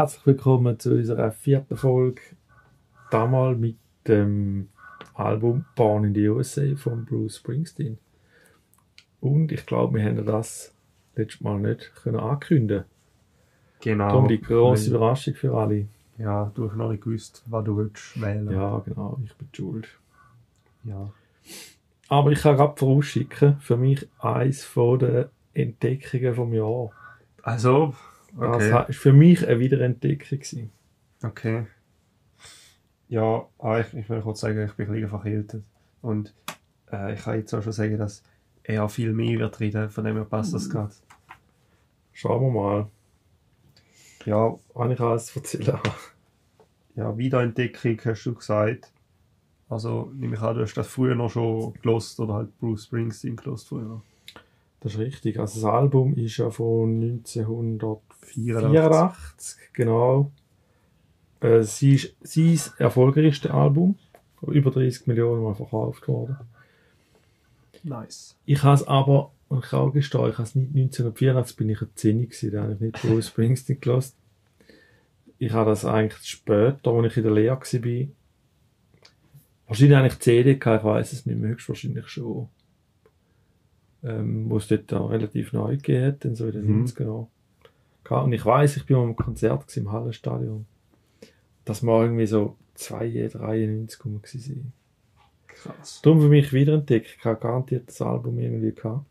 Herzlich willkommen zu unserer vierten Folge. Damals mit dem Album Born in the USA von Bruce Springsteen. Und ich glaube, wir haben das letztes Mal nicht können ankündigen Genau. Darum die Weil- Überraschung für alle. Ja, du hast noch nicht gewusst, was du willst wählen. Ja, genau, ich bin schuld. ja. Aber ich kann gerade vorausschicken, für mich eins von den Entdeckungen vom Jahr. Also, Das okay. war für mich eine Wiederentdeckung. gewesen. Okay. Ja, ah, ich, ich will kurz sagen, ich bin ein bisschen verkältet. Und äh, ich kann jetzt auch schon sagen, dass er viel mehr wird reden, von dem her passt das gerade. Schauen wir mal, Ja, wann ich alles erzählen ja, Wiederentdeckung hast du gesagt. Also, nehme ich an, du hast das früher noch schon gelost oder halt Bruce Springsteen gelost früher. Das ist richtig. Also das Album ist ja von 1984, 84. genau. Äh, sie ist sein erfolgreichstes Album. Über 30 Millionen Mal verkauft worden. Nice. Ich habe es aber, und ich kann auch gestehen, ich habe es nicht 1984, bin ich ein 10 gewesen, da habe ich nicht Bruce Springsteen gelassen. Ich habe das eigentlich später, als ich in der Lehre war, wahrscheinlich eigentlich CD gehabt, ich weiß es nicht mehr, höchstwahrscheinlich schon. Ähm, wo es dort auch relativ neu hat, dann so in den Mhm. 90er Jahren. Gehabt. Und ich weiß, ich bin mal am Konzert gewesen, im Hallenstadion. Das war irgendwie so 2, 93 rum gewesen. Krass. Darum für mich wiederentdeckt. Ich habe garantiert das Album irgendwie gehabt.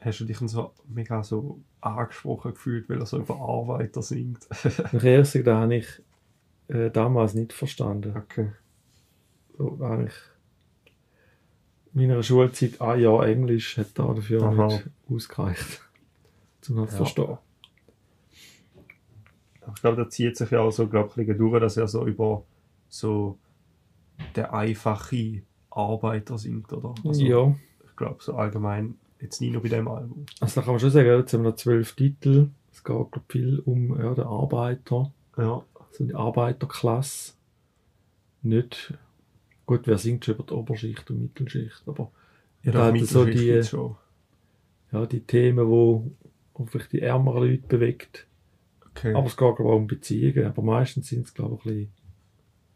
Hast du dich so mega so angesprochen gefühlt, weil er so über Arbeiter singt? Und ehrlich gesagt, da habe ich äh, damals nicht verstanden. okay. So, da habe ich in meiner Schulzeit ein Jahr Englisch hat da dafür Aha. nicht ausgereicht. Zum das Ja. verstehen. Ich glaube, da zieht sich ja auch so, glaub, ich, bisschen durch, dass er so über so der einfache Arbeiter singt, oder? Also, ja, Ich glaube, so allgemein, jetzt nicht nur bei dem Album. also da kann man schon sagen, jetzt haben wir noch zwölf Titel. Es geht glaub, viel um ja, den Arbeiter, Ja. also die Arbeiterklasse. Nicht, gut, wer singt schon über die Oberschicht und Mittelschicht, aber Ja, da hat er so die, ja, die Themen, wo, wo vielleicht die ärmeren Leute bewegt. Okay. Aber es geht glaube ich, auch um Beziehungen. Aber meistens sind es, glaube ich, ein bisschen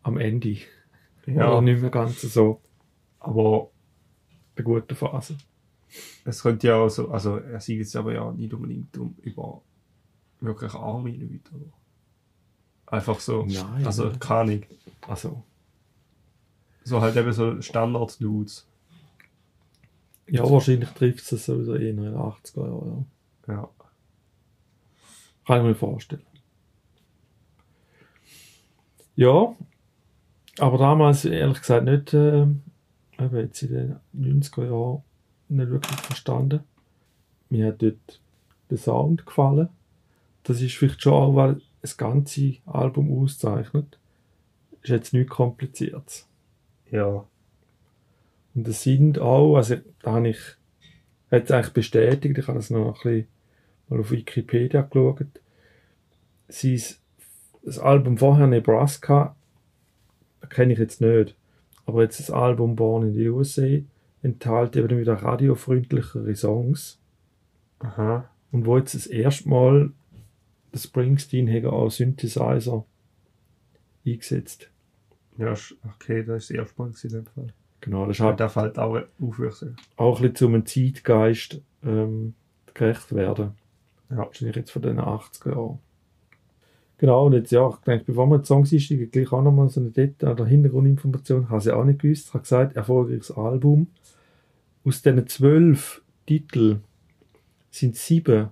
am Ende. ja, Oder nicht mehr ganz so aber eine gute Phase. es könnte ja auch so, also er singt jetzt aber ja nicht unbedingt um, über wirklich arme Leute, oder? Einfach so, Nein. also keine Ahnung. Also, So halt eben so Standard-Dudes. ja, wahrscheinlich trifft es sowieso eher in den 80er Jahren. Ja. Ja. Kann ich mir vorstellen. Ja, aber damals ehrlich gesagt nicht, äh, eben jetzt in den 90er Jahren nicht wirklich verstanden. Mir hat dort der Sound gefallen. Das ist vielleicht schon auch, weil das ganze Album auszeichnet. Ist jetzt nicht kompliziert. Ja. Und es sind auch, also da habe ich jetzt eigentlich bestätigt, ich habe das noch ein bisschen mal auf Wikipedia geschaut. Sein, das Album vorher, Nebraska, kenne ich jetzt nicht. Aber jetzt das Album Born in the USA enthält eben wieder radiofreundlichere Songs. Aha. Und wo jetzt das erste Mal der Springsteen hat auch Synthesizer eingesetzt. Ja, okay, das ist Mal gewesen in dem Fall. Genau, das ist Ja, halt auch auf, würde ich sagen. auch ein bisschen zum Zeitgeist ähm, gerecht werden. Ja. Wahrscheinlich jetzt von den 80er Jahren. Genau, und jetzt, ja, ich denke, bevor wir die Songs einsteigen, gleich auch nochmal so eine Detail oder Hintergrundinformation. Ich habe sie auch nicht gewusst. Ich habe gesagt, erfolgreiches Album. Aus diesen zwölf Titeln sind sieben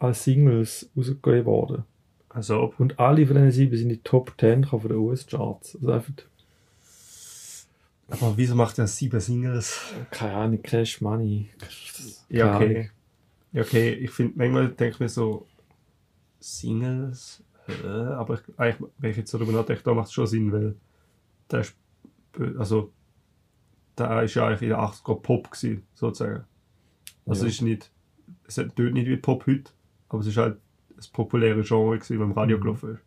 als Singles rausgegeben worden. Also, ob. Und alle von diesen sieben sind in die Top 10 gekommen von den US-Charts. Also einfach, Aber wieso macht er sieben Singles? keine Ahnung, Cash Money. Ja, Keine okay. Ahnung. Ja, okay, ich finde, manchmal denke ich mir so, Singles, hä? aber ich, eigentlich, wenn ich jetzt darüber nachdenke, da macht es schon Sinn, weil der ist, also, der ist ja eigentlich in den 80er Pop gewesen, sozusagen. Also, Ja. es ist nicht, es tönt nicht wie Pop heute, aber es ist halt ein populäres Genre gewesen, das im Radio gelaufen ist.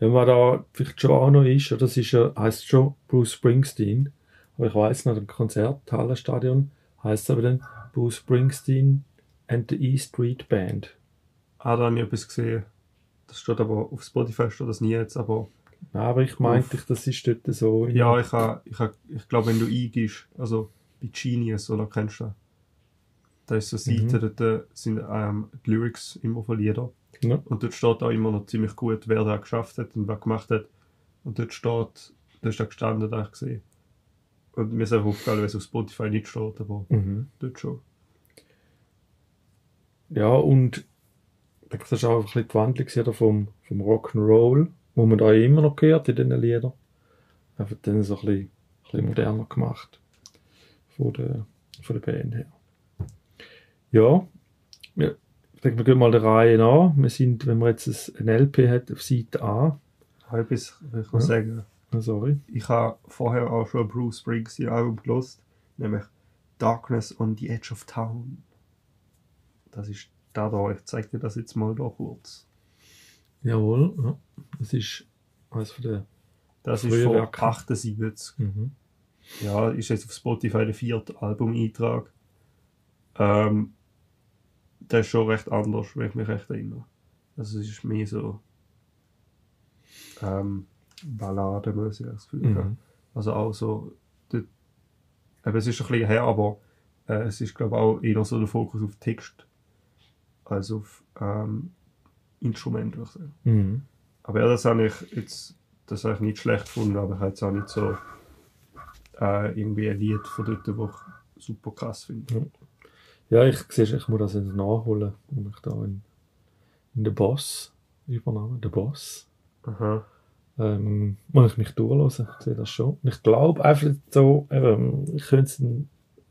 Ja, was da vielleicht schon auch noch ist, das ist ja, heisst schon Bruce Springsteen, aber ich weiß noch, im Konzert, Hallenstadion, heisst aber dann Bruce Springsteen and the E Street Band. Ah, da habe ich etwas gesehen. Das steht aber auf Spotify steht das nie jetzt, aber Nein, aber ich meinte, ich, das ist dort so. ja, ich, ha, ich, ha, ich glaube, wenn du eingibst, also bei Genius, oder kennst du das? Da ist so eine Seite, dort sind ähm, die Lyrics immer von Liedern. Ja. Und dort steht auch immer noch ziemlich gut, wer da geschafft hat und wer gemacht hat. Und dort steht, da ist da gestanden, da ich gesehen. Und mir ist einfach aufgefallen, weil es auf Spotify nicht steht, aber Mhm. dort schon. Ja, und ich denke, das ist auch ein bisschen die Wandlung vom, vom Rock'n'Roll, wo man da immer noch hört in diesen Liedern. Einfach dann so ein bisschen, ein bisschen moderner gemacht. Von der, von der Band her. Ja, wir, ich denke, wir gehen mal der Reihe nach. Wir sind, wenn man jetzt ein LP hat, auf Seite A. Will ich noch Ja. sagen. Ah, Sorry. Ich habe vorher auch schon ein Bruce Springsteen Album gelost, nämlich Darkness on the Edge of Town. Das ist da da. Ich zeige dir das jetzt mal da kurz. Jawohl, ja. Das ist eines von der. Das ist von Werke. 78. Mhm. Ja, ist jetzt auf Spotify der vierte Album-Eintrag. Ähm, der ist schon recht anders, wenn ich mich recht erinnere. Also es ist mehr so ähm, balladenmäßig, das Gefühl. Mhm. Also auch so, dort, eben, es ist ein bisschen her, aber äh, es ist glaube ich auch eher so der Fokus auf Text als auf ähm, Instrument, würde ich sagen. Mhm. Aber ja, das habe ich jetzt das habe ich nicht schlecht gefunden, aber ich habe jetzt auch nicht so äh, irgendwie ein Lied von dort, das ich super krass finde. Ja, ich sehe, ich muss das jetzt nachholen. Und ich da in, in den Boss übernommen, der Boss. Aha. Ähm, muss ich mich durchlösen, ich sehe das schon. Und ich glaube einfach so, eben, ich könnte es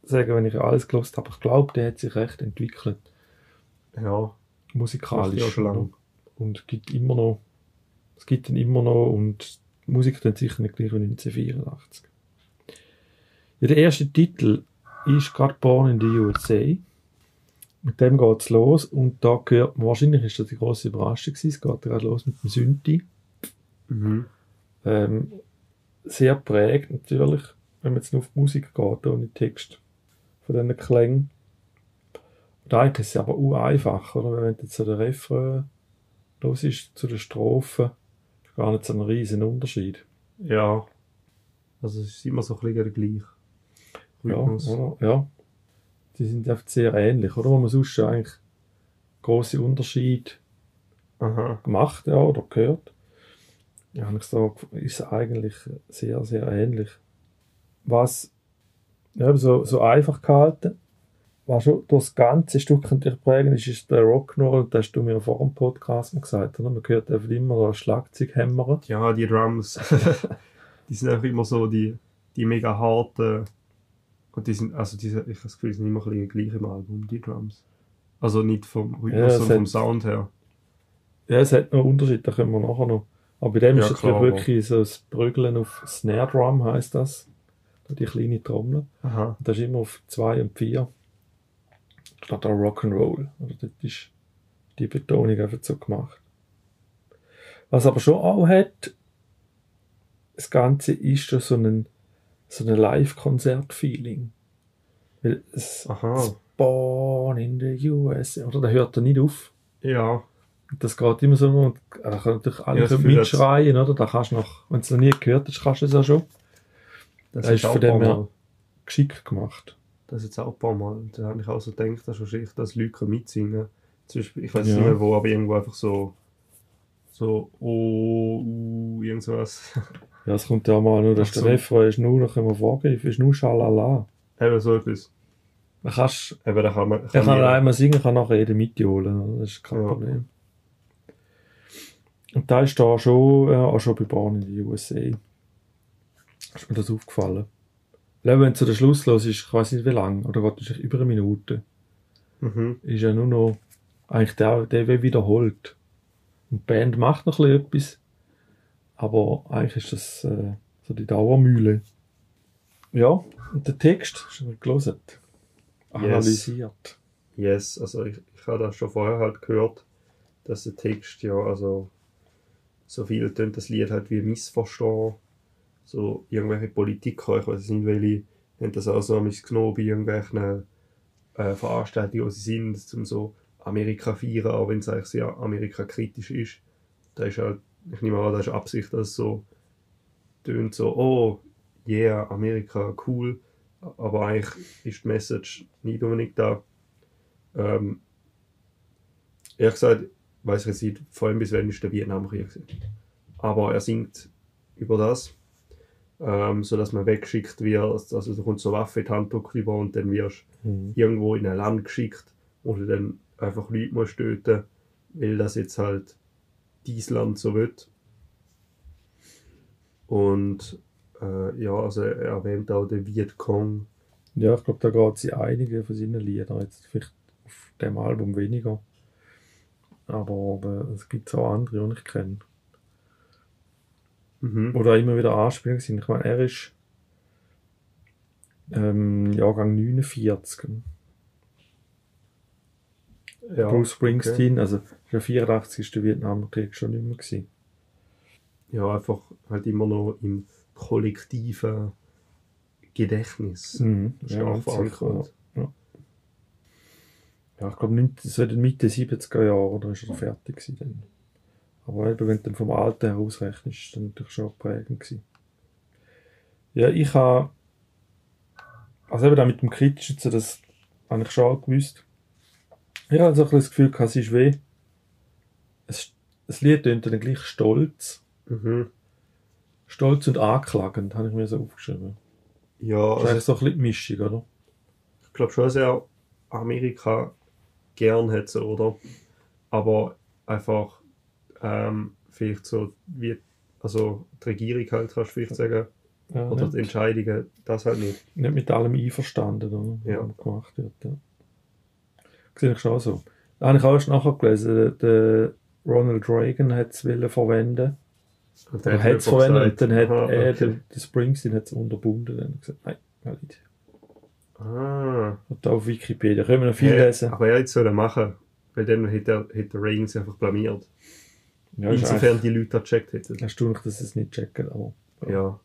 sagen, wenn ich alles gelost habe, ich glaube, der hat sich recht entwickelt, Ja, musikalisch. ja schon lange. Und gibt immer noch, es gibt ihn immer noch und die Musik dann sicher nicht gleich wie 1984. Ja, der erste Titel ist gerade Born in the USA. Mit dem geht's los und da gehört man, wahrscheinlich ist das die grosse Überraschung gewesen, es geht gerade los mit dem Synthi. Mhm. Ähm, sehr prägt natürlich, wenn man jetzt nur auf die Musik geht, ohne Text von diesen Klängen. Und eigentlich ist es aber auch einfach, oder? Wenn jetzt so der Refrain los ist zu den Strophen, ist gar nicht so ein riesen Unterschied. Ja. Also es ist immer so ein bisschen der gleiche Ja, oder? Ja. Die sind einfach sehr ähnlich, oder? Wo man sonst schon eigentlich große Unterschiede Aha. gemacht, ja, oder gehört. Ja, habe ich so, ist eigentlich sehr, sehr ähnlich. Was ja, so, so einfach gehalten, was schon durch das ganze Stück natürlich prägen ist, ist der Rock'n'Roll, das hast du mir vor dem Podcast mal gesagt, oder? Man hört einfach immer so ein Schlagzeug hämmern. Ja, die Drums, die sind einfach immer so die, die mega harten. Und die sind, also diese, ich habe das Gefühl, die sind immer ein bisschen gleich im Album, die Drums. Also nicht vom Rhythmus, Ja, sondern vom Sound her. Ja, es hat noch Unterschied, da können wir nachher noch. Aber bei dem Ja, ist es klar, wirklich so das Prügeln auf Snare Drum, heisst das. Die kleine Trommel. Aha. Und das ist immer auf 2 und 4. Statt auch Rock'n'Roll. Oder das ist die Betonung einfach so gemacht. Was aber schon auch hat, das Ganze ist schon so ein, so ein Live-Konzert-Feeling. Weil es, Aha. Born in the US, oder? Da hört er nicht auf. Ja. Das geht immer so, und da können natürlich alle Ja, können mitschreien, oder? Da kannst du noch, wenn du es noch nie gehört hast, kannst du es ja schon. Das Das ist auch von dem her-. Geschickt gemacht. Das ist jetzt auch ein paar Mal. Da habe ich auch so gedacht, dass wahrscheinlich dass Leute können mitsingen Zum Beispiel, ich weiß Ja. nicht mehr wo, aber irgendwo einfach so, so, oh, uh, irgendwas. Ja, es kommt ja mal nur, der. Refrain ist nur, da können wir vorgreifen, ist nur Schalala. Eben so etwas. Da kannst, Eben, da kann man, er kann jeder- einmal singen, kann nachher jeder mitjohlen, oder? das ist kein Ja. Problem. Und da ist da schon, äh, auch schon bei Born in the USA. Ist mir das aufgefallen. Wenn zu der Schluss los ist, ich weiß nicht wie lang, oder geht es über eine Minute, Mhm. ist ja nur noch eigentlich der, der wird wiederholt. Die Band macht noch ein bisschen etwas, aber eigentlich ist das äh, so die Dauermühle. Ja, und der Text, ihn gelesen? Analysiert. Yes, also ich, ich habe das schon vorher halt gehört, dass der Text ja, also so viel tönt das Lied halt wie missverstehen. So irgendwelche Politiker, ich weiß nicht welche, haben das auch so mis genommen bei irgendwelchen äh, Veranstaltungen, wo sie sind, um so Amerika feiern, auch wenn es eigentlich sehr Amerika-kritisch ist. Da ist halt, ich nehme an, da ist Absicht, dass es so tönt so, oh, yeah, Amerika, cool. Aber eigentlich ist die Message nicht unbedingt da. Ähm, ehrlich gesagt, weiß ich jetzt nicht, vor allem bis wann ist der Vietnamkrieg. Aber er singt über das, ähm, so dass man weggeschickt wird, also da kommt so Waffe in die Hand rüber und dann wirst Mhm. irgendwo in ein Land geschickt, wo du dann einfach Leute musst töten, weil das jetzt halt dieses Land so wird. Und äh, ja, also er erwähnt auch den Vietcong. Ja, ich glaube, da geht sie einige von seinen Liedern. Jetzt vielleicht auf dem Album weniger. Aber äh, es gibt auch andere, die ich kenne. Mhm. Oder immer wieder Anspielungen sind. Ich meine, er ist ähm, Jahrgang 49. Ja, Bruce Springsteen, also der 84 ist der Vietnamkrieg schon mehr gewesen. Ja, einfach halt immer noch im kollektiven Gedächtnis. Mhm. stark Ja, verankert. ja. ja, ich glaube, in den Mitte 70er Jahren oder ist er fertig gewesen dann. Aber eben, wenn du dann vom Alter her ausrechnest, ist das natürlich schon prägend gewesen. Ja, ich habe also eben auch mit dem Kritischen, das habe ich schon gewusst. Ich habe so ein das Gefühl es ist weh. Es, das Lied tönt dann gleich stolz. Mhm. Stolz und anklagend, habe ich mir so aufgeschrieben. Ja, Das ist also so ein bisschen die Mischung, oder? ich glaube schon, dass er Amerika gern hätte, oder? Aber einfach ähm, vielleicht so wie, also die Regierung halt, kannst du vielleicht sagen, Ja, oder nicht. die Entscheidungen, das halt nicht. nicht mit allem einverstanden, oder? Ja. was gemacht wird. Ja. Sehe ich schon so. Da habe ich auch erst nachher gelesen, der Ronald Reagan hat es verwenden. Und Er dann hat es verwendet und dann hat aha, er, okay. der, der Springsteen hat es unterbunden. Dann gesagt, nein, nicht. Ah, Und auf Wikipedia können wir noch viel Hey, lesen. Aber er hätte es machen, weil dann hätte, er, hätte Reagan sich einfach blamiert. Ja, Insofern die Leute das gecheckt hätten. erstaunlich, dass sie es nicht checken, aber Ja.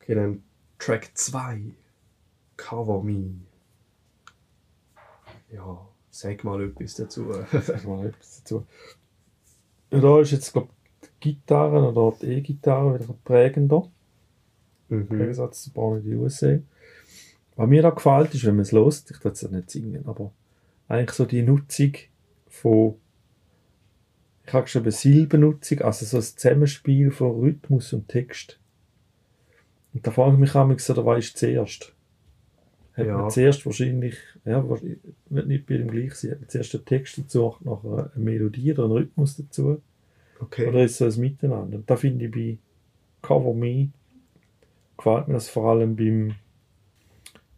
Okay, dann Track 2. Cover Me. Ja, sag mal etwas dazu. sag mal etwas dazu. Ja, da ist jetzt, glaube die Gitarre oder die E-Gitarre wieder prägender. Im mhm. Gegensatz zu Born in the USA. Was mir da gefällt, ist, wenn man es hört, ich will es ja nicht singen, aber eigentlich so die Nutzung von, ich habe geschrieben Silbennutzung, also so ein Zusammenspiel von Rhythmus und Text. Und da frage ich mich auch, so, was ist zuerst? Hat Ja. man zuerst wahrscheinlich, ja, wird nicht bei dem gleich sein, hat man zuerst den Text dazu, nachher eine Melodie oder einen Rhythmus dazu, Okay. oder ist so ein Miteinander? Und da finde ich bei Cover Me gefällt mir das vor allem beim,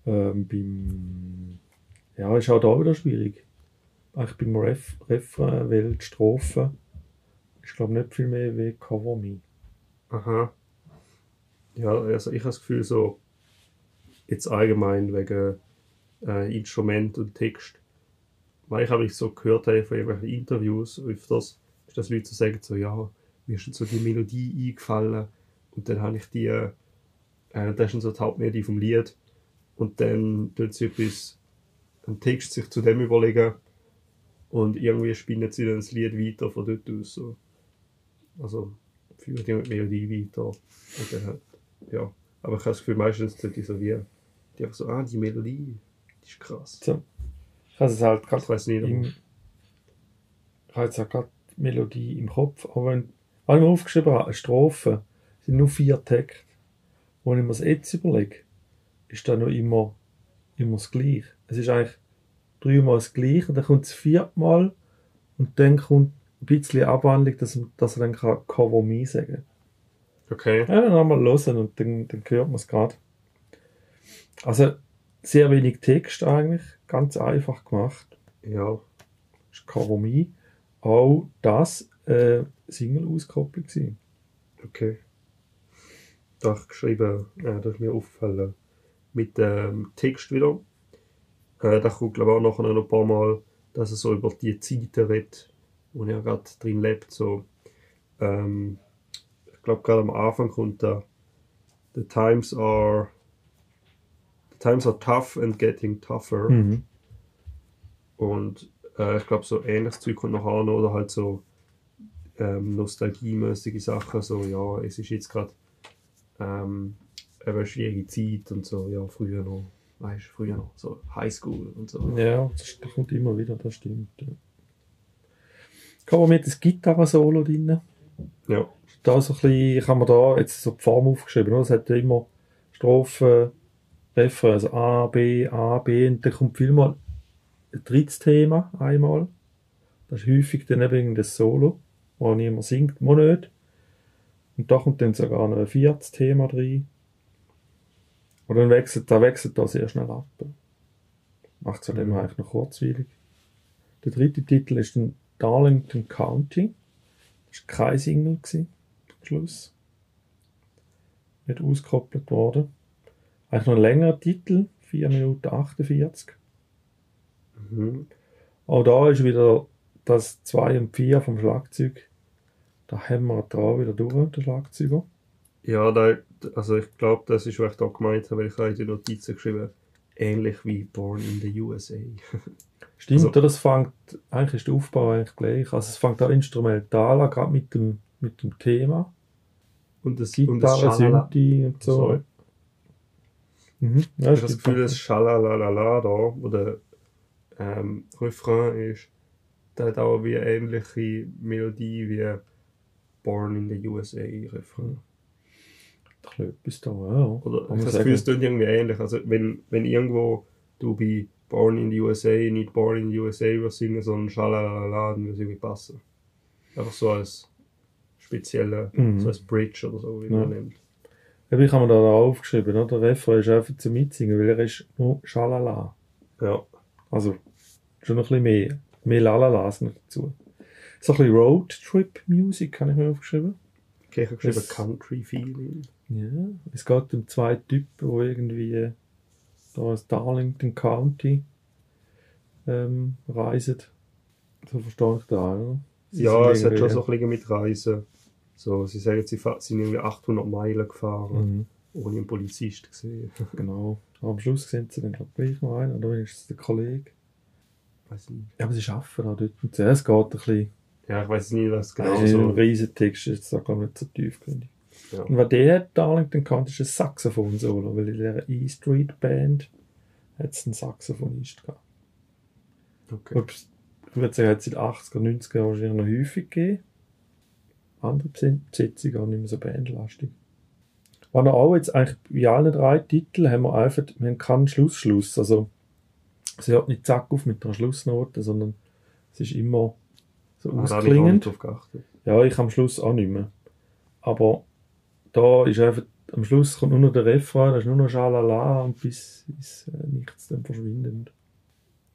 ähm, beim ja, ist auch da wieder schwierig. Eigentlich beim Ref, Refrain, weil die Strophe ist glaube nicht viel mehr wie Cover Me. Aha. Ja, also ich habe das Gefühl, so jetzt allgemein wegen äh, Instrument und Text, weil ich habe ich so gehört habe von irgendwelchen Interviews öfters, ist, dass Leute so sagen, so, ja, mir ist so die Melodie eingefallen und dann habe ich die, äh, das ist so die Hauptmelodie vom Lied und dann tut sie etwas, einen Text sich zu dem überlegen und irgendwie spinnen sie dann das Lied weiter von dort aus. So. Also führen die Melodie weiter und dann halt, ja. Aber ich habe das Gefühl, meistens tut die so wie, die einfach so, ah, die Melodie, die ist krass. So. Ich habe es halt gerade Ich weiß nicht, im, ich habe jetzt auch gerade die Melodie im Kopf, aber wenn, wenn ich mir aufgeschrieben habe, eine Strophe, sind nur vier Takte. Wenn ich mir das jetzt überlege, ist da noch immer, immer das Gleiche. Es ist eigentlich dreimal das Gleiche, dann kommt es viermal und dann kommt ein bisschen Abwandlung, dass, dass er dann kann Cover Me sagen okay. Ja, dann einmal hören und dann, dann hört man es gerade. Also, sehr wenig Text eigentlich, ganz einfach gemacht. Ja, ist Me. Auch das äh, Single-Auskopplung gewesen. okay. Da habe ich geschrieben, äh, das ist mir aufgefallen, mit dem Text wieder. Äh, da kommt, glaube ich, auch nachher noch ein paar Mal, dass er so über die Zeiten redet, wo er gerade drin lebt. So, ähm, ich glaube, gerade am Anfang kommt da, the times are, times are tough and getting tougher. Mhm. Und Äh, ich glaube, so ähnliches Zeug kommt noch an, oder halt so ähm, nostalgiemäßige Sachen, so, ja, es ist jetzt gerade ähm, eine schwierige Zeit und so, ja, früher noch, weißt du, früher noch, so Highschool und so. Ja, das kommt immer wieder, das stimmt. Ja. Kann man mit das Gitarre-Solo drin? Ja. Da so ein bisschen, ich habe mir da jetzt so die Form aufgeschrieben, oder? es hat ja immer Strophen, Refrain, also A, B, A, B, und dann kommt vielmal ein drittes Thema einmal. Das ist häufig dann eben das Solo, wo niemand singt, man nicht. Und da kommt dann sogar noch ein viertes Thema rein. Und dann wechselt, da wechselt da sehr schnell ab. Macht es halt Mhm. immer eigentlich noch kurzweilig. Der dritte Titel ist dann Darlington County. Das war kein Single gewesen, am Schluss. Nicht ausgekoppelt worden. Eigentlich noch ein längerer Titel, 4 Minuten 48. Mhm. Auch da ist wieder das 2 und 4 vom Schlagzeug. Da haben wir da wieder durch, der Schlagzeuger. Ja, da, also ich glaube, das ist, was ich da gemeint habe, weil ich habe in die Notizen geschrieben, ähnlich wie Born in the USA. Stimmt, Also-? Das fängt, eigentlich ist der Aufbau eigentlich gleich. Also es fängt auch instrumental an, gerade mit dem, mit dem Thema. Und das, und das Gitarre. Synthi und so. Sorry. Mhm. Ja, Ich habe das. Gefühl, das Schalalala da, wo der ähm, Refrain ist, der hat auch wie eine ähnliche Melodie wie Born in the USA Refrain. Ein etwas da, ja. Oder ich habe das. Gefühl, es klingt irgendwie ähnlich. Also wenn, wenn irgendwo du bei Born in the USA nicht Born in the USA würdest singen, sondern Schalalala, dann würde es irgendwie passen. Einfach so als spezielle, Mhm. so als Bridge oder so, wie Ja. man nennt. Eben, ich habe mir da aufgeschrieben, oder? der Refrain ist einfach zum Mitsingen, weil er ist nur Schalala. Ja. Also schon noch ein bisschen mehr. Mehr Lalalas noch dazu. So ein bisschen Roadtrip-Music habe ich mir aufgeschrieben. Okay, ich habe geschrieben Das- Country Feeling. Ja, es geht um zwei Typen, die irgendwie da ins Darlington County ähm, reisen. So verstehe ich da, oder? Sie Ja, es hat schon so ein bisschen mit Reisen. So, sie sagen, sie sind irgendwie 800 Meilen gefahren, Mhm, ohne einen Polizist gesehen. genau. Am Schluss sehen sie dann glaub, ich, gleich noch einen, oder ist es der Kollege? weiß nicht. Ja, aber sie arbeiten auch dort. Und es geht ein bisschen. Ja, ich weiß nicht, was Genau genau so ein. Riesentext ist jetzt da gar nicht so tiefgründig. Ja. Und was der Darlington County, ist ein Saxophon-Solo, weil in der E-Street Band hat es einen Saxophonist gehabt. Okay. Ich würde sagen, hat es in den 80er, 90er Jahren wahrscheinlich noch häufig gegeben. Andere Bes- Besetzungen auch nicht mehr so bandlastig. Waren auch jetzt eigentlich bei allen drei Titeln haben wir einfach, wir haben keinen Schlussschluss. Also, es hört nicht zack auf mit einer Schlussnote, sondern es ist immer so Ah, ich ausklingend. geachtet. Ja, ich am Schluss auch nicht mehr. Aber da ist einfach, am Schluss kommt nur noch der Refrain, da ist nur noch Schalala und bis, bis äh, nichts dann verschwindend.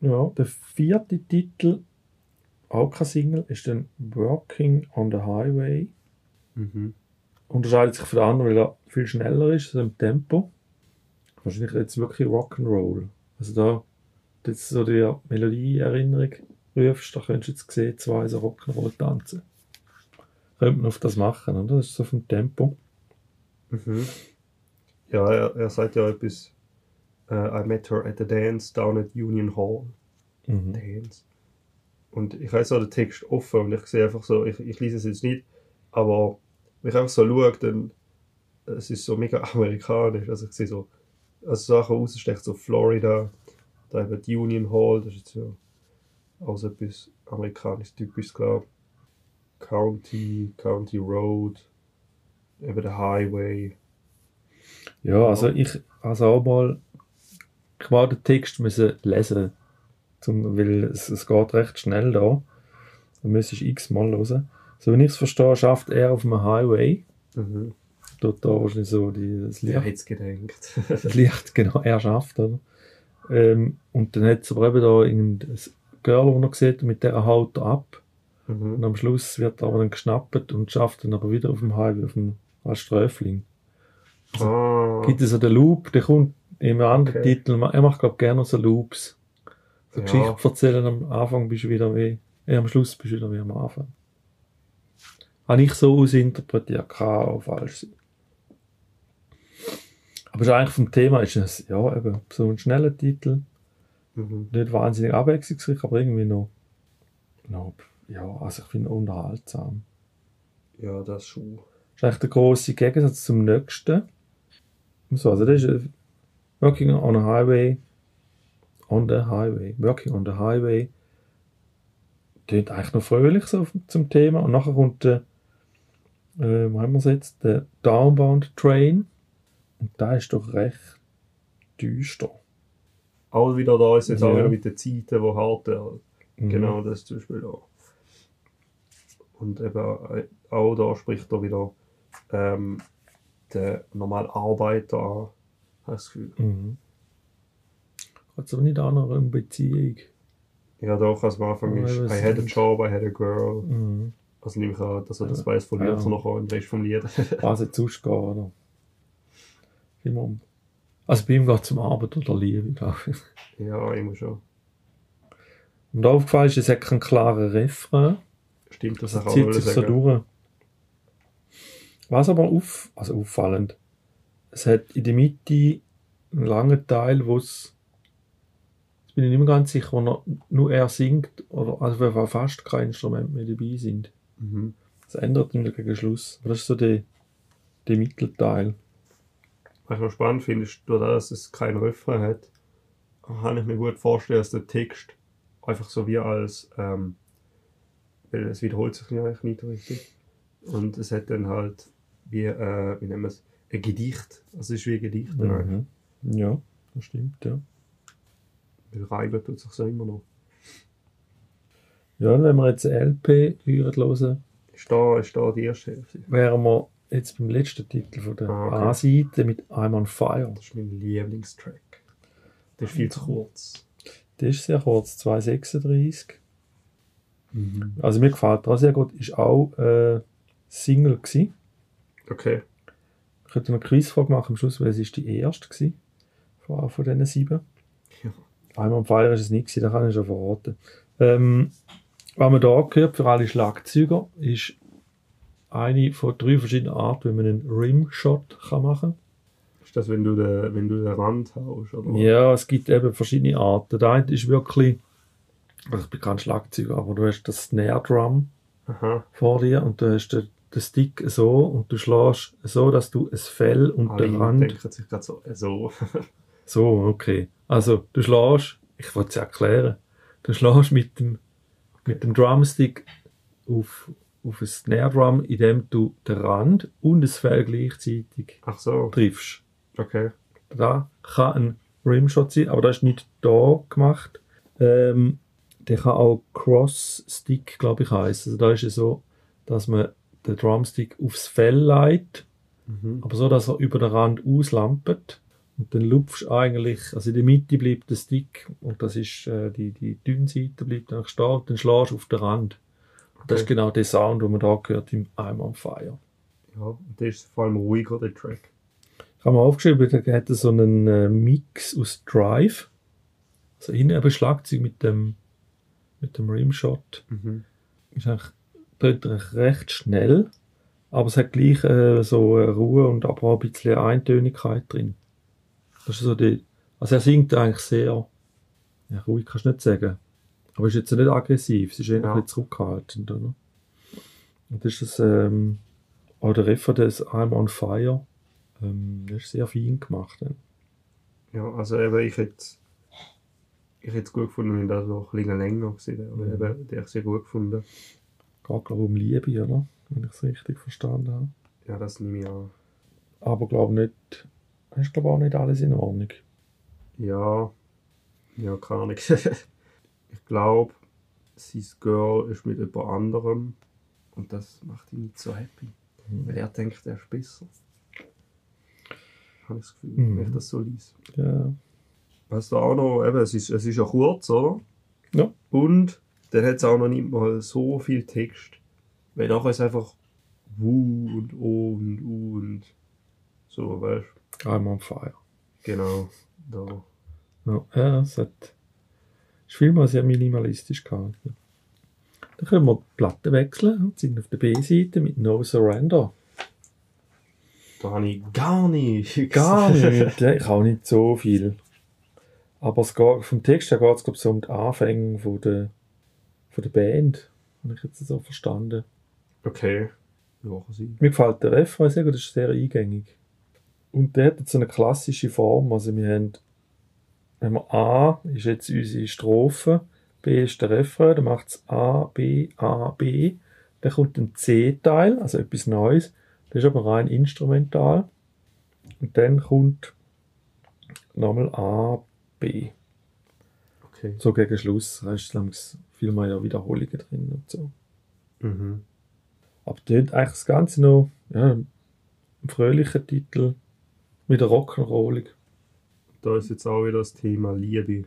Ja, der vierte Titel, auch kein Single, ist dann Working on the Highway. Mhm. Unterscheidet sich von den anderen, weil er viel schneller ist, so im Tempo. Wahrscheinlich jetzt wirklich Rock'n'Roll. Also da, jetzt so die Melodie-Erinnerung rufst, da könntest du jetzt sehen, zwei so Rock'n'Roll tanzen. Könnte man auf das machen, oder? Das ist so vom Tempo. Mhm. Ja, er, er sagt ja etwas. äh, I met her at the dance down at Union Hall. Mhm. Dance. Und ich habe so den Text offen und ich sehe einfach so, ich, ich lese es jetzt nicht, aber wenn ich einfach so schaue, dann es ist so mega amerikanisch. Also ich sehe so, also Sachen rausstecht, so Florida, da eben die Union Hall, das ist jetzt so auch so etwas amerikanisch typisch, glaube County, County Road, eben der Highway. Ja, also ich also auch mal, war den Text müssen lesen, zum, weil es, es geht recht schnell da. Da müsstest du x-mal hören. So wie ich es verstehe, schafft er auf einem Highway. Mhm. Dort da wahrscheinlich so die, das Licht hätte es gedacht? das Licht genau er schafft, oder? Ähm, und dann hat es aber eben da irgendein Girl, das er sieht, und mit der haut er ab. Und mhm. am Schluss wird er aber dann geschnappt und schafft dann aber wieder auf dem Highway, auf dem, als Sträfling. Ah, Gibt es so den Loop, der kommt im anderen Okay. Titel, er macht glaube gerne so Loops. So Ja. Geschichten erzählen, am Anfang bist du wieder wie, äh, am Schluss bist du wieder wie am Anfang. Habe ich so ausinterpretiert, kann auch falsch sein. Aber ist eigentlich vom Thema ist es, ja, eben, so ein schneller Titel, mhm. nicht wahnsinnig abwechslungsreich, aber irgendwie noch noch, ja, also ich finde unterhaltsam. Ja, das schon. Das ist eigentlich der grosse Gegensatz zum nächsten. So, also das ist äh, Working on a Highway, on the Highway, Working on the Highway. Klingt eigentlich noch fröhlich so zum Thema. Und nachher kommt der, äh, wo haben wir es jetzt? Der Downbound Train. Und da ist doch recht düster. Auch wieder da ist jetzt auch Ja. wieder mit den Zeiten, wo hart werden. Mhm. Genau, das ist zum Beispiel da. Und eben äh, auch da spricht er wieder ähm, der normale Arbeiter an, habe ich das Gefühl. Mhm. Hat es nicht auch noch eine Beziehung? Ja, doch, also am Anfang Oh, ist ich I had a job, I had a girl. Mhm. Also nehme ich an, dass er das Ja. weiß von Ja. Luther noch im Rest vom Lied. Was jetzt ausgehen, oder? Immer. Also bei ihm geht es um Arbeit oder Liebe, glaube ich. ja, immer schon. Und aufgefallen ist, es hat keinen klaren Refrain. Stimmt, das Das auch zieht sich so sagen. durch. Was aber auf, also auffallend, es hat in der Mitte einen langen Teil, wo es, bin ich nicht mehr ganz sicher, wo noch, nur er singt, oder also fast kein Instrument mehr dabei sind. Mhm. Das ändert dann gegen Schluss. Aber das ist so der, der Mittelteil. Was ich noch spannend finde, ist, dass es keinen Refrain hat, kann ich mir gut vorstellen, dass der Text einfach so wie als, ähm, weil es wiederholt sich eigentlich nicht richtig. Und es hat dann halt wie, äh, wie nennen wir es, ein Gedicht. Also es ist wie ein Gedicht. Mhm. Ja, das stimmt, ja. Weil reiben tut sich so immer noch. Ja, und wenn wir jetzt LP hören, Ist da, ist da die erste Hälfte. wären wir jetzt beim letzten Titel von der Ah, okay. A-Seite mit I'm on Fire. Das ist mein Lieblingstrack. Der ist viel zu kurz. Der ist sehr kurz, 2,36. Also mir gefällt der sehr gut. Ist auch äh, Single gewesen. Okay. Könnte eine Quizfrage machen am Schluss, weil es ist die erste gewesen. Von, von diesen sieben. Einmal am Feier ist es nicht gewesen, da kann ich schon verraten. Ähm, was man da gehört für alle Schlagzeuger, ist eine von drei verschiedenen Arten, wie man einen Rimshot kann machen Ist das, wenn du den, wenn du den Rand haust? Oder? Ja, es gibt eben verschiedene Arten. Der eine ist wirklich, also ich bin kein Schlagzeuger, aber du hast das Snare Drum Aha. vor dir und du hast den, den Stick so und du schlägst so, dass du es Fell und Alle den Rand denken sich gerade so, äh, so. So, okay. Also, du schlägst, ich wollte es erklären, du schlägst mit dem, mit dem Drumstick auf, auf ein Snare Drum, indem du den Rand und das Fell gleichzeitig Ach so. triffst. Okay. Da kann ein Rimshot sein, aber das ist nicht da gemacht. Ähm, der kann auch Cross-Stick, glaube ich, heißen. Also da ist es so, dass man den Drumstick aufs Fell leitet Mhm. aber so, dass er über den Rand auslampet. Und dann lupfst du eigentlich, also in der Mitte bleibt der Stick und das ist äh, die, die dünne Seite bleibt dann stehen und dann schlägst du auf den Rand. Und das ist Okay. genau der Sound, den man da gehört im I'm on Fire. Ja, und der ist vor allem ruhiger, der Track. Ich habe mir aufgeschrieben, da hat er so einen äh, Mix aus Drive. Also innen eben Schlagzeug mit dem, mit dem Rimshot. Mhm. ist eigentlich, tönt eigentlich recht schnell, aber es hat gleich äh, so äh, Ruhe und aber auch ein bisschen Eintönigkeit drin. Das ist so die, also er singt eigentlich sehr, ja, ruhig kannst du nicht sagen, aber ist jetzt nicht aggressiv, es ist eher Ja. ein bisschen zurückhaltend, oder? Und das ist das, ähm, auch der Reffer des I'm on Fire, ähm, das ist sehr fein gemacht. Dann. Ja, also eben, ich hätte ich hätte es gut gefunden, wenn das noch ein bisschen länger gewesen. Aber Mhm. eben, habe ich sehr gut gefunden. Geht glaube um Liebe, oder? Wenn ich es richtig verstanden habe. Ja, das nehme ich an. Aber glaube nicht, ist glaube auch nicht alles in Ordnung. Ja, ja, keine Ahnung. ich glaube, sein Girl ist mit jemand anderem und das macht ihn nicht so happy. Mhm. Weil er denkt, er ist besser. Habe ich das Gefühl, Mhm. wenn ich das so lese. Ja. Was da auch noch, eben, es ist, es ist ja kurz, oder? Ja. Und dann hat es auch noch nicht mal so viel Text. Weil nachher ist einfach Wu und O und U und so, weißt du? I'm on fire. Genau, da. Ja, ja es hat, ist vielmal sehr minimalistisch gehalten. Dann können wir die Platte wechseln und sind auf der B-Seite mit No Surrender. Da habe ich gar nicht. Gar nicht, ich auch nicht so viel. Aber es geht, vom Text her geht es, glaube ich, so um die Anfänge von der, von der Band. Habe ich jetzt so verstanden. Okay. Mir gefällt der Refrain sehr gut, das ist sehr eingängig. Und der hat jetzt so eine klassische Form. Also wir haben, wenn wir A ist jetzt unsere Strophe, B ist der Refrain, dann macht es A, B, A, B. Dann kommt ein C-Teil, also etwas Neues. Das ist aber rein instrumental. Und dann kommt nochmal A, B. Okay. So gegen Schluss hast du viel mehr Wiederholungen drin und so. Mhm. Aber dort eigentlich das Ganze noch, ja, ein fröhlicher Titel, wieder rock'n'rollig. Da ist jetzt auch wieder das Thema Liebe.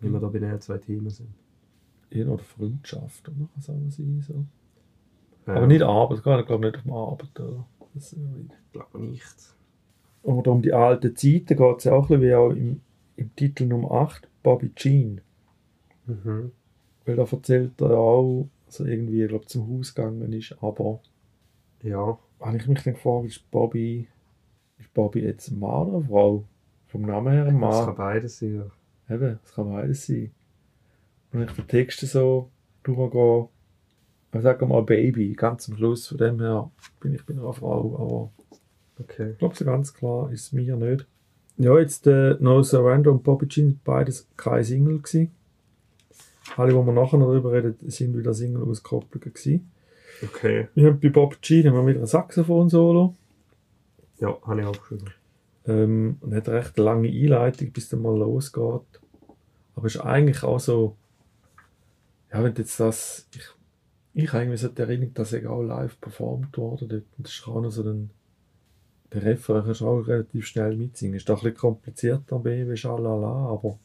Wie wir da bei den zwei Themen sind. Eher oder Freundschaft, oder? Kann sagen sein, so. Ja, Aber nicht Arbeit, gar glaube nicht um Arbeit, oder? Das Ich glaube nicht. Oder um die alten Zeiten geht es ja auch ein bisschen wie auch im, im Titel Nummer 8, Bobby Jean. Mhm. Weil da erzählt er ja auch, dass er irgendwie, ich glaube, zum Haus gegangen ist, aber Ja. habe ich mich dann gefragt, ist Bobby, ist Bobby jetzt ein Mann oder eine Frau? Vom Namen her ein Das Mann. kann beides sein. Eben, das kann beides sein. Und ich den Text so durchgehe, ich sage mal Baby, ganz am Schluss, von dem her bin ich bin eine Frau, aber Okay. ich glaube so ganz klar ist es mir nicht. Ja, jetzt äh, No Surrender und Bobby Jean, beides keine Single gewesen. Alle, die wir nachher noch darüber reden, sind wieder Single-Auskopplungen gewesen. Okay. Wir haben bei Bob Jean haben wir wieder ein Saxophon-Solo. Ja, habe ich aufgeschrieben. Ähm, und hat eine recht lange Einleitung, bis dann mal losgeht. Aber ist eigentlich auch so, ja, wenn jetzt das, ich, ich habe irgendwie so die Erinnerung, dass er auch live performt wurde dort. Und das ist auch noch so ein, der Refrain kannst du auch relativ schnell mitsingen. Ist doch ein bisschen komplizierter, Baby, schalala, aber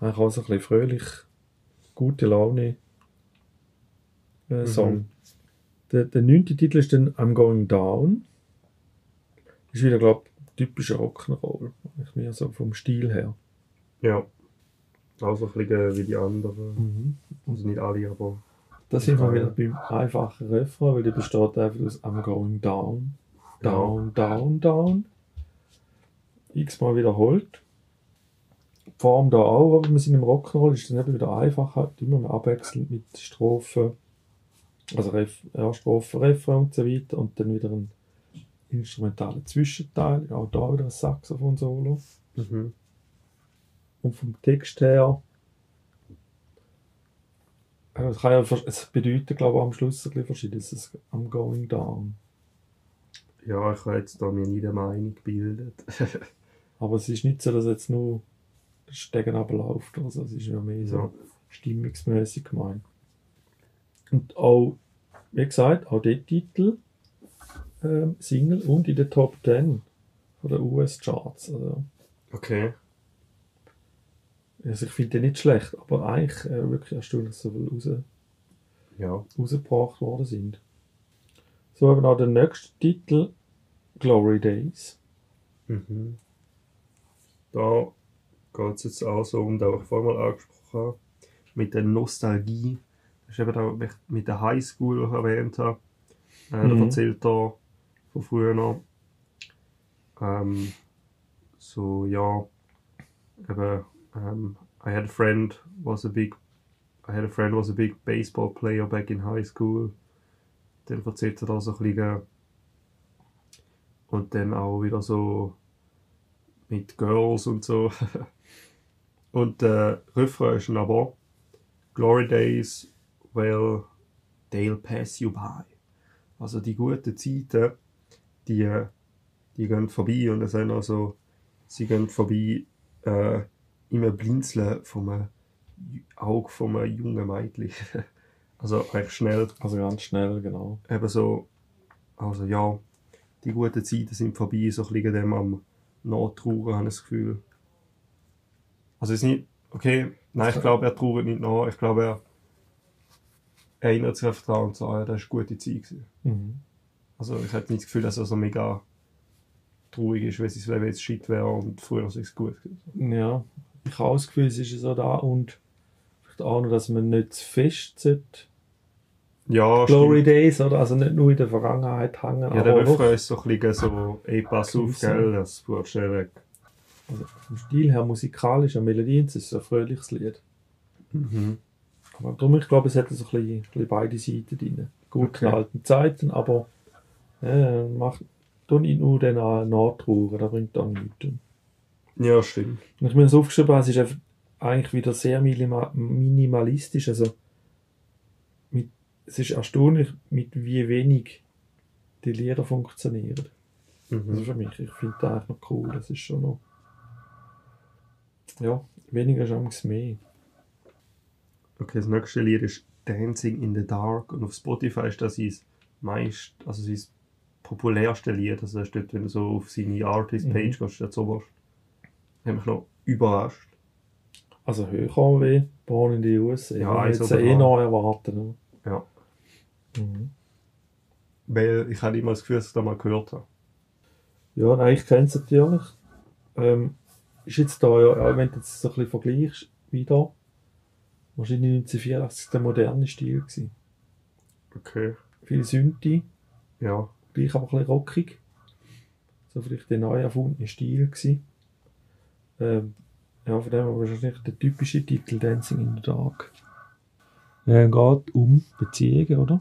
eigentlich auch so ein bisschen fröhlich, gute Laune äh, Mhm. Song. Der, der neunte Titel ist dann I'm Going Down. Ist wieder, glaube ich, typischer Rock'n'Roll. Ich mir so vom Stil her. Ja. Auch so ein bisschen wie die anderen. Also nicht alle, aber. Da sind wir wieder beim einfachen Refrain, weil der besteht einfach aus I'm Going Down, Down, Down, Down. X-mal wiederholt. Die Form da auch, aber wir sind im Rock'n'Roll, ist dann eben wieder einfacher, halt immer abwechselnd mit Strophen. Also Ref, ja, Strophe, Refrain und so weiter und dann wieder ein instrumentaler Zwischenteil, auch da wieder ein Saxophon-Solo. Mhm. Und vom Text her, ja, es, kann ja, es bedeutet, glaube ich, am Schluss ein bisschen verschiedenes. I'm going down. Ja, ich habe jetzt da mir nie eine Meinung gebildet. Aber es ist nicht so, dass jetzt nur der Stegen abläuft. Also es ist ja mehr so Ja. stimmungsmäßig gemeint. Und auch, wie gesagt, auch der Titel ähm, Single und in den Top 10 von den US-Charts. Also, Okay. also ich finde den nicht schlecht, aber eigentlich äh, wirklich erstaunlich, so viel raus, Ja. rausgebracht worden sind. So eben auch der nächste Titel, Glory Days. Mhm. Da geht es jetzt auch so um, den ich vorhin mal angesprochen habe, mit der Nostalgie. Das ist eben da ich mit der Highschool, die ich erwähnt habe. Äh, Mhm. Da erzählt er von früher noch. Ähm, so, ja, eben, ähm, I had a friend was a big I had a friend was a big baseball player back in high school. Dann erzählt er da so ein bisschen und dann auch wieder so mit Girls und so. und der Refrain ist aber Glory Days, well, they'll pass you by. Also die guten Zeiten, die, die gehen vorbei und es sind also, sie gehen vorbei äh, im Blinzeln vom Ju- Auge vom jungen Mädchen. also recht schnell Also ganz schnell, genau. eben so, also ja, die guten Zeiten sind vorbei, so ein bisschen dem am Nachtrauern, habe ich das Gefühl. Also es ist nicht, okay, nein, ich glaube, er trauert nicht nach, ich glaube, er erinnert sich einfach daran und sagt, ah, ja, das war eine gute Zeit. Gewesen. Mhm. Also ich habe nicht das Gefühl, dass er so mega traurig ist, weil sein Leben jetzt shit wäre und früher war es gut. gewesen. Ja, ich habe auch das Gefühl, es ist so da und vielleicht auch noch, dass man nicht zu fest sollte. Ja, Glory stimmt. Days, oder? Also nicht nur in der Vergangenheit hängen, Ja, der Refrain ist so ein bisschen so, ey, pass auf, gell, das Buch schnell weg. also vom Stil her musikalisch, eine Melodie, es ist ein fröhliches Lied. Mhm. Aber darum, ich glaube, es hat so ein bisschen, ein bisschen beide Seiten drin. Gut in Okay. alten Zeiten, aber äh, macht doch nicht nur den nachtrauern, das bringt auch nichts. Ja, stimmt. Und ich mir das aufgeschrieben habe, es ist einfach eigentlich wieder sehr minima minimalistisch. Also, mit, es ist erstaunlich, mit wie wenig die Lieder funktionieren. Also Mhm. für mich, ich finde das eigentlich noch cool. Das ist schon noch. Ja, weniger ist mehr. Okay, das nächste Lied ist Dancing in the Dark und auf Spotify ist das sein meist, also sein populärste Lied. Also das steht, wenn du so auf seine Artist-Page Mhm. gehst, so was. Hat mich noch überrascht. Also höher wie Born in the USA. Ja, eins jetzt oder eh noch erwarten. ne? Ja. Mhm. Weil ich habe immer das Gefühl, dass ich das mal gehört habe. Ja, nein, ich kenne es natürlich. Ähm, ist jetzt da ja, ja, wenn du jetzt so ein bisschen vergleichst, wieder, wahrscheinlich 1984 der moderne Stil gewesen. Okay. Viel Synthi, Ja. Gleich aber ein bisschen rockig. So vielleicht der neu erfundene Stil gewesen. Ähm, ja, von dem her wahrscheinlich der typische Titel Dancing in the Dark. Ja, geht um Beziehungen, oder?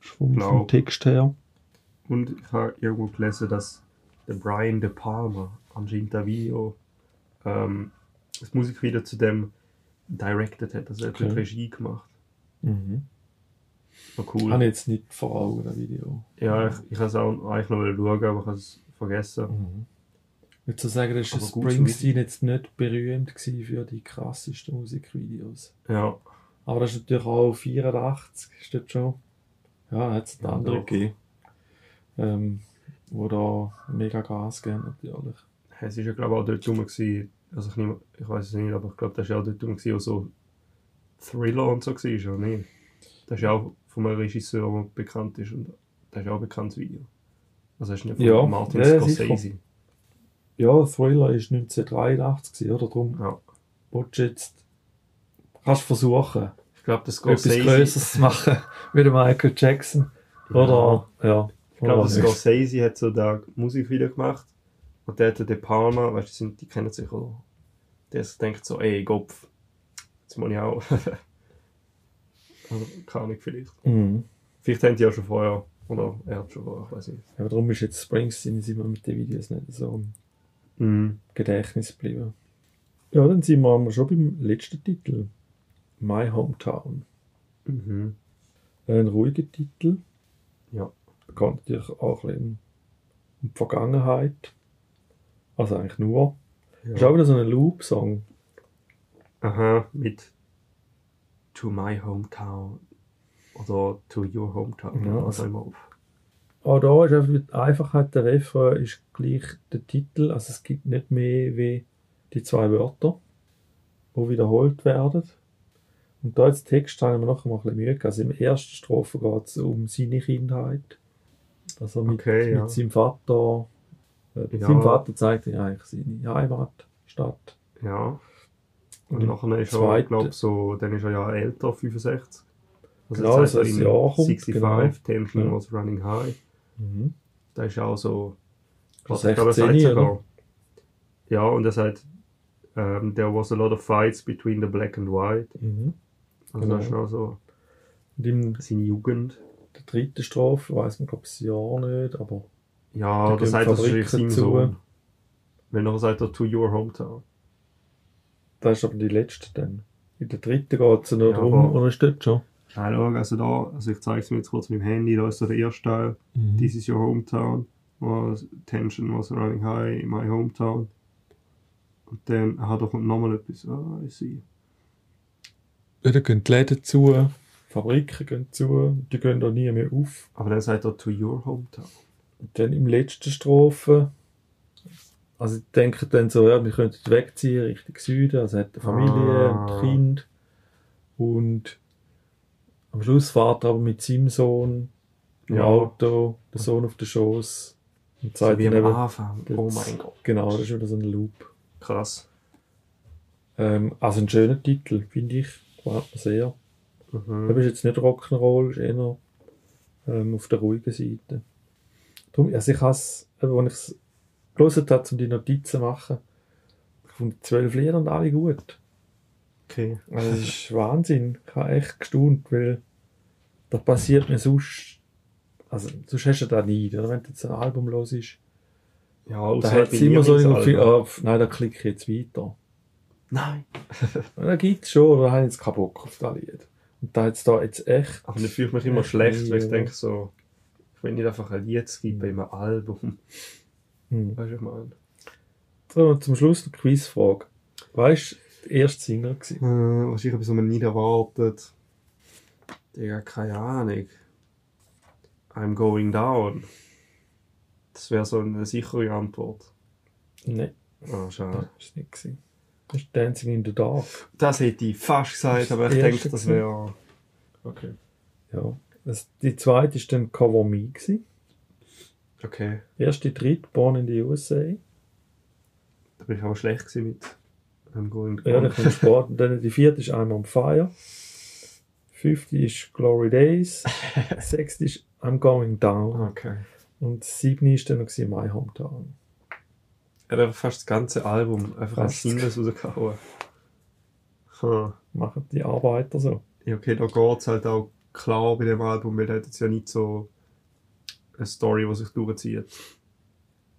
Vom, vom Text her. Und ich habe irgendwo gelesen, dass der Brian De Palma anscheinend ein Video, ähm, das Musikvideo zu dem directed hat. Also er hat Okay. die Regie gemacht. Mhm. War cool. Habe ich jetzt nicht vor Augen, das Video. Ja, ich, ich habe es auch eigentlich noch schauen, aber ich habe es vergessen. Mhm. Ich würde so sagen, dass Aber Springsteen jetzt nicht berühmt gewesen für die krassesten Musikvideos. Ja, Aber das ist natürlich auch 84, ist das schon. Ja, hat es Ja, andere doch. gegeben. Ähm, wo da mega Gas geben natürlich. es ist ja glaube ich auch dort rum gewesen, also ich, ich weiß es nicht, aber ich glaube, das war ja auch dort rum gewesen, wo so Thriller und so war, oder nicht? Das ist ja auch von einem Regisseur, der bekannt ist und das ist ja auch ein bekanntes Video. Also das ist nicht von Ja, Martin ja, ja, Scorsese. Ja, Thriller ist 1983 gewesen, oder? Darum Ja. willst du jetzt, kannst versuchen, Ich glaube, das etwas Scorsese... Größeres zu machen, wie der Michael Jackson. Oder, ja. Ich glaube, nicht. Scorsese hat so da Musikvideo gemacht und der hat den De Palma, weißt du, die, kennen sich oder? Der denkt so, ey, Kopf, jetzt muss ich auch. also, keine Ahnung, vielleicht. Mhm. Vielleicht haben die ja schon vorher, oder er hat schon vorher, ich weiß nicht. Ja, darum ist jetzt Springsteen sind wir mit den Videos nicht so im Mhm. Gedächtnis geblieben. Ja, dann sind wir aber schon beim letzten Titel. My Hometown. Mhm. Ein ruhiger Titel. Ja. Bekannt natürlich auch ein um die Vergangenheit. Also eigentlich nur. Ist auch ja. wieder so ein Loop-Song. Aha, mit To My Hometown oder To Your Hometown. Ja, was also- auch immer. Auch da ist einfach die Einfachheit der Refrain ist gleich der Titel. Also es gibt nicht mehr wie die zwei Wörter, die wiederholt werden. Und da jetzt Text haben wir noch mal ein bisschen Mühe. Also im ersten Strophe geht es um seine Kindheit. Also mit, Okay, ja. mit seinem Vater. Äh, Ja. Sein Vater zeigt ihm eigentlich seine Heimatstadt. Ja. Und Und nachher ist er, glaube so, dann ist er ja älter, 65. Also Genau, ein er in Jahr kommt, 65, genau. Tension Ja. was running high. Mhm. Da ist auch so... Was ich glaube, er 16, sagt sogar. Ja, und er sagt, ähm, there was a lot of fights between the black and white. Mhm. Also Genau. das ist noch so Und in seine Jugend. der dritten Strophe weiß man, glaube ich, das Jahr nicht, aber Ja, Da das sagt er wahrscheinlich seinem zu. Sohn. Weil nachher sagt er to your hometown. Das ist aber die letzte dann. In der dritten geht es nur Ja, aber- oder ist das schon? Nein, schau, also da, also ich zeige es mir jetzt kurz mit dem Handy, da ist so der erste Teil. Mhm. This is your hometown. Was, tension was running high in my hometown. Und dann, aha, da kommt nochmal etwas. Ah, ich sehe. Ja, da gehen die Läden zu, Fabriken gehen zu, die gehen da nie mehr auf. Aber dann sagt er to your hometown. Und dann im letzten Strophe, also ich denke dann so, ja, wir könnten wegziehen Richtung Süden, also hat eine Familie Ah. und Kind. Und am Schluss fährt er aber mit seinem Sohn im Ja. Auto, der Sohn auf den Schoß und So wie dann am eben, Anfang. Oh das- mein Gott. genau, das ist wieder so ein Loop. Krass. Ähm, also ein schöner Titel, finde ich, gefällt mir sehr. Mhm. Aber ist jetzt nicht Rock'n'Roll, ist eher ähm, auf der ruhigen Seite. Darum, also ich habe es, als ich es gelesen habe, um die Notizen zu machen, ich fand die zwölf Lieder und alle gut. Okay. Also das ist Wahnsinn. Ich habe echt gestaunt, weil das passiert mir sonst. Also, sonst hast du das nie, oder? Wenn jetzt ein Album los ist. Ja, Da hat es immer so Lieblingsalbum. ah, nein, da klicke ich jetzt weiter. Nein. Da gibt es schon, da habe ich jetzt keinen Bock auf das Lied. Und da jetzt da jetzt echt. Aber dann fühle ich mich immer Echt schlecht, weil ich denke so, ich will nicht einfach ein Lied schreiben bei einem Album. Hm. Weißt du, was ich meine? So, zum Schluss eine Quizfrage. Weißt du, die erste Single gewesen? Äh, wahrscheinlich etwas, was man nicht erwartet. Digga, keine Ahnung. I'm going down. Das wäre so eine sichere Antwort. Nein, Ah, das schade. war es nicht. Gewesen. Das ist Dancing in the Dark. Das hätte ich fast gesagt, aber ich Das denke, das wäre. Okay. Ja. Das, die zweite war dann Cover Me. Gewesen. Okay. Erste dritte, Born in the USA. Da bin ich aber schlecht gewesen mit I'm going down. Ja, dann kommt Sport. Und dann die vierte ist I'm on Fire. Fünfte ist Glory Days. Sechste ist I'm Going Down. Okay. Und siebte ist dann noch My Hometown. Er hat einfach fast das ganze Album einfach als. Singles rausgehauen. Hm. Machen die Arbeiter so. Ja, okay, da geht es halt auch klar bei dem Album, weil da hat jetzt ja nicht so eine Story, die sich durchzieht.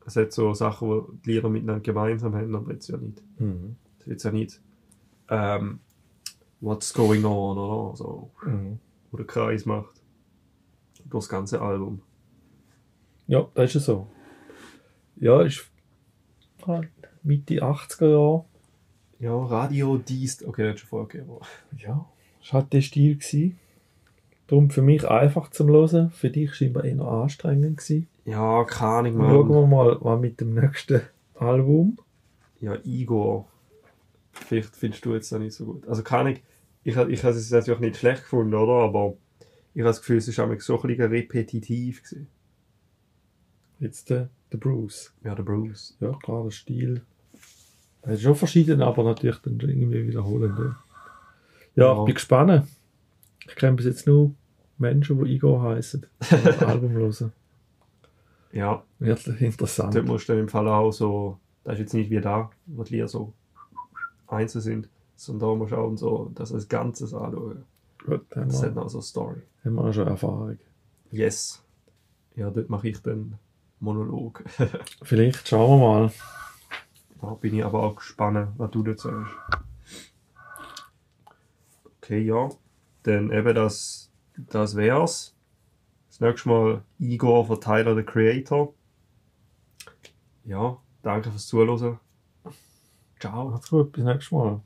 Es hat so Sachen, die die Lieder miteinander gemeinsam haben, aber jetzt ja nicht. Mhm. Es ist jetzt ja nicht ähm, What's Going On oder so, Mhm. wo der Kreis macht. Durch das ganze Album. Ja, das ist ja so. Ja, ist halt Mitte 80er Jahre. Ja, Radio Diest. Okay, das hat schon vorgegeben. Ja, das war halt der Stil. Gewesen. Darum für mich einfach zum Hören. Für dich scheinbar eher anstrengend gewesen. Ja, keine Ahnung, Schauen Mann. wir mal, was mit dem nächsten Album. Ja, Igor. Vielleicht findest du jetzt auch nicht so gut. Also keine Ahnung, ich, ich habe es natürlich nicht schlecht gefunden, oder? Aber ich habe das Gefühl, es war auch so ein bisschen repetitiv. Gewesen. Jetzt der, der Bruce. Ja, der Bruce. Ja, klar, der Stil. Er ist schon verschieden, aber natürlich dann irgendwie wiederholend. Ja, ja Ja. ich bin gespannt. Ich kenne bis jetzt nur Menschen, die Igor heißen, das Album hören. Ja, Wird interessant. dort musst du dann im Fall auch so, das ist jetzt nicht wie da, wo die Lieder so einzeln sind, sondern da musst du auch so das als Ganzes anschauen. Gut, haben Das hat wir, noch so eine Story. haben wir auch schon Erfahrung. Yes. Ja, dort mache ich dann Monolog. Vielleicht schauen wir mal. Da bin ich aber auch gespannt, was du dazu sagst. Okay, ja. Dann eben das, das wär's. Das nächste Mal Igor von Tyler, the Creator. Ja, danke fürs Zuhören. Ciao. Macht's gut, bis nächstes Mal.